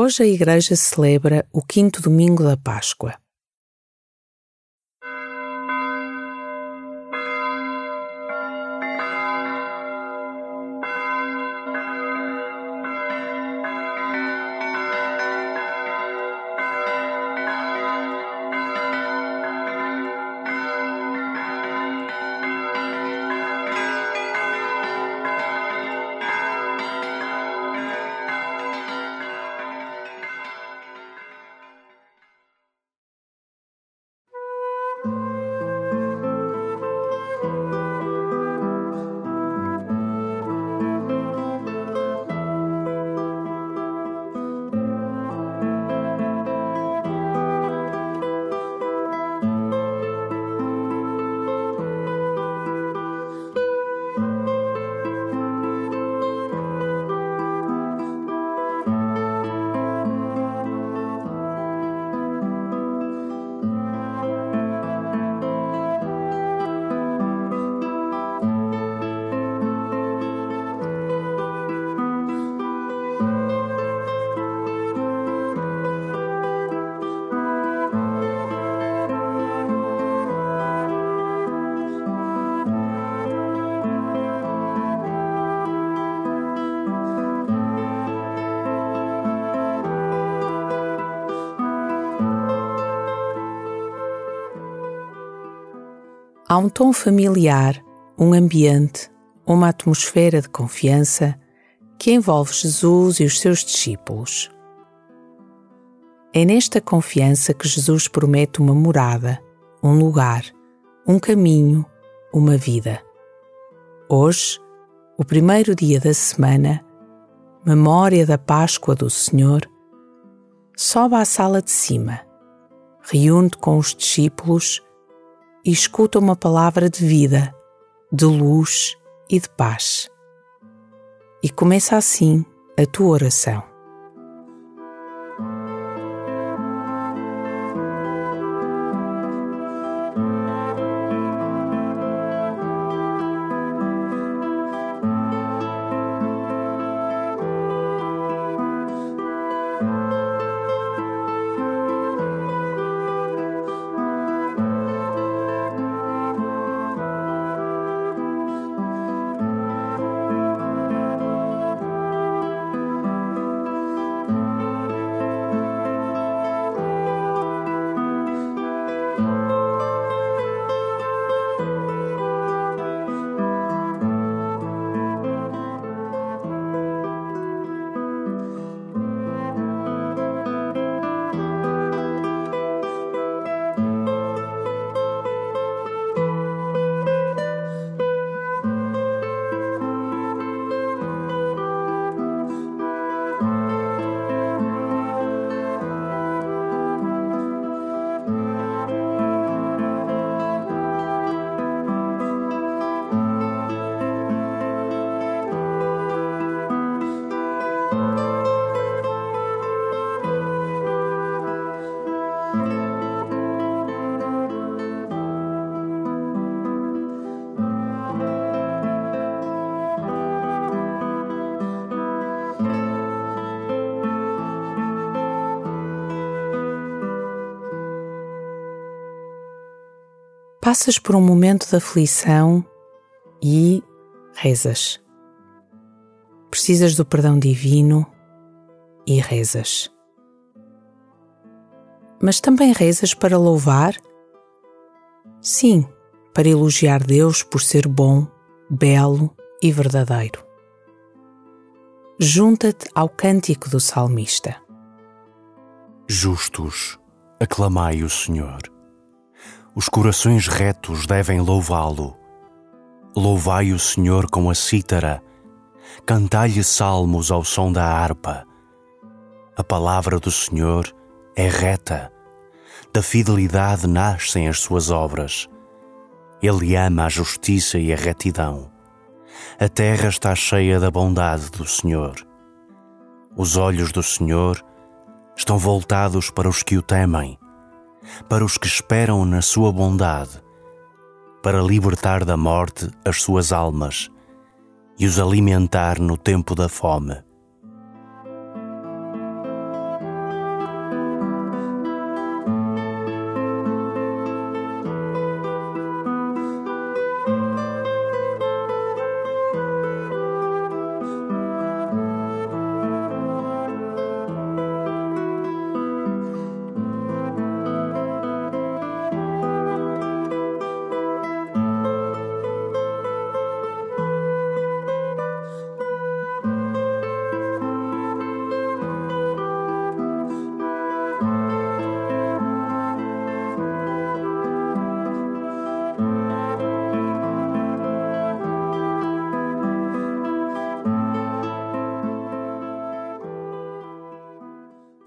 Hoje a Igreja celebra o quinto domingo da Páscoa. Há um tom familiar, um ambiente, uma atmosfera de confiança que envolve Jesus e os seus discípulos. É nesta confiança que Jesus promete uma morada, um lugar, um caminho, uma vida. Hoje, o primeiro dia da semana, memória da Páscoa do Senhor, sobe à sala de cima, reúne com os discípulos e escuta uma palavra de vida, de luz e de paz. E começa assim a tua oração. Passas por um momento de aflição e rezas. Precisas do perdão divino e rezas. Mas também rezas para louvar? Sim, para elogiar Deus por ser bom, belo e verdadeiro. Junta-te ao cântico do salmista. Justos, aclamai o Senhor os corações retos devem louvá-lo. Louvai o Senhor com a cítara, cantai-lhe salmos ao som da harpa. A palavra do Senhor é reta, da fidelidade nascem as suas obras. Ele ama a justiça e a retidão. A terra está cheia da bondade do Senhor. Os olhos do Senhor estão voltados para os que o temem para os que esperam na sua bondade, para libertar da morte as suas almas e os alimentar no tempo da fome.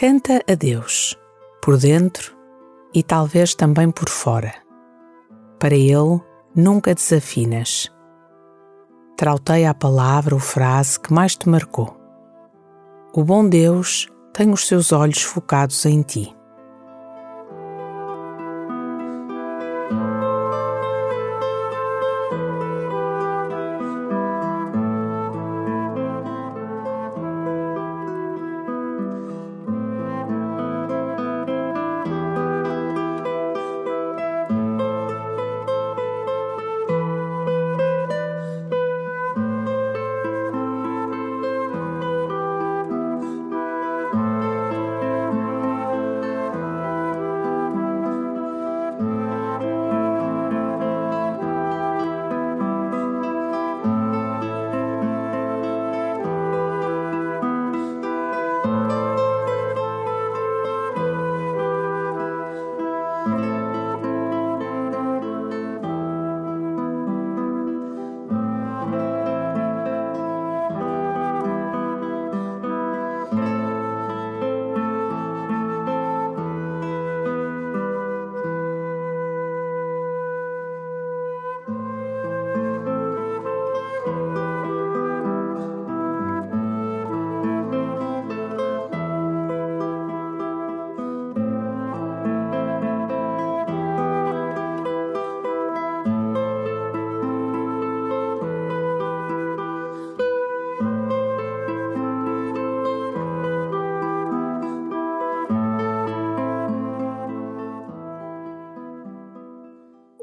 Canta a Deus, por dentro e talvez também por fora. Para Ele, nunca desafinas. Trauteia a palavra ou frase que mais te marcou. O bom Deus tem os seus olhos focados em ti.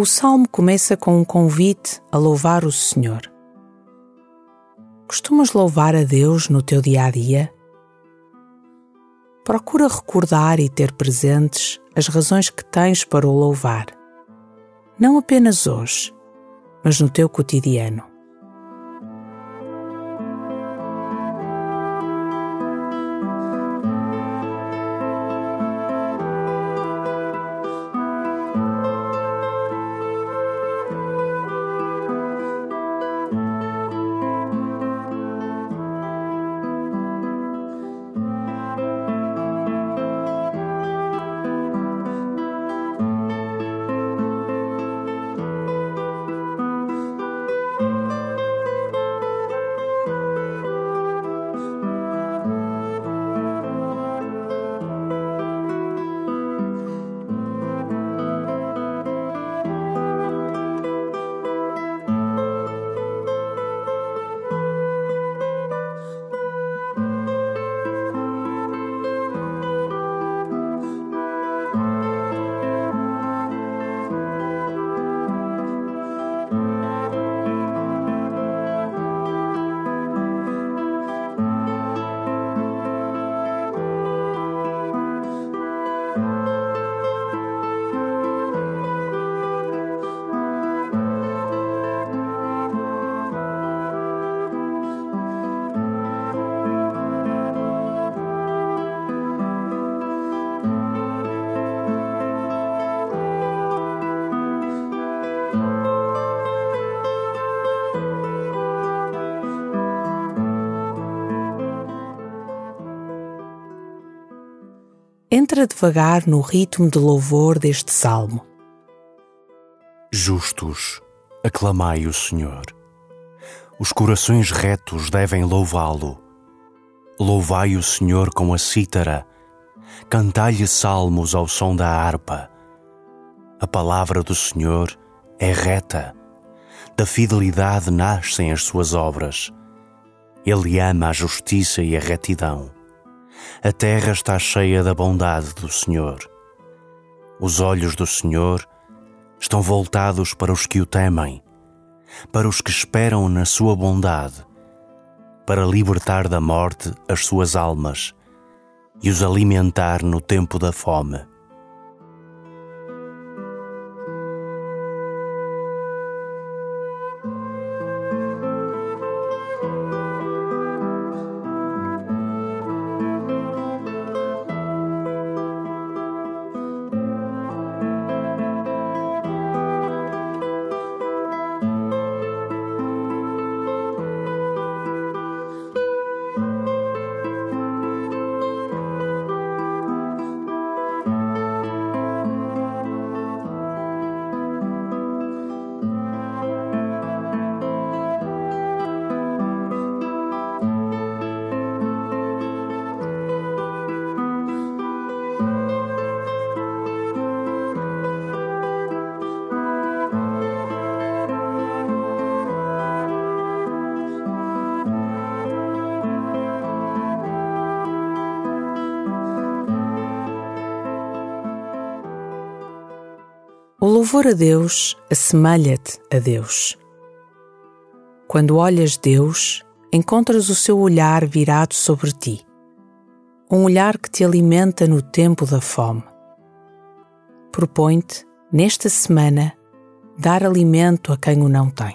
O salmo começa com um convite a louvar o Senhor. Costumas louvar a Deus no teu dia a dia? Procura recordar e ter presentes as razões que tens para o louvar, não apenas hoje, mas no teu cotidiano. Entra devagar no ritmo de louvor deste salmo. Justos, aclamai o Senhor. Os corações retos devem louvá-lo. Louvai o Senhor com a cítara, cantai-lhe salmos ao som da harpa. A palavra do Senhor é reta, da fidelidade nascem as suas obras. Ele ama a justiça e a retidão a terra está cheia da bondade do Senhor. Os olhos do Senhor estão voltados para os que o temem, para os que esperam na sua bondade, para libertar da morte as suas almas e os alimentar no tempo da fome. Louvor a Deus assemelha-te a Deus. Quando olhas Deus, encontras o seu olhar virado sobre ti, um olhar que te alimenta no tempo da fome. Propõe-te, nesta semana, dar alimento a quem o não tem.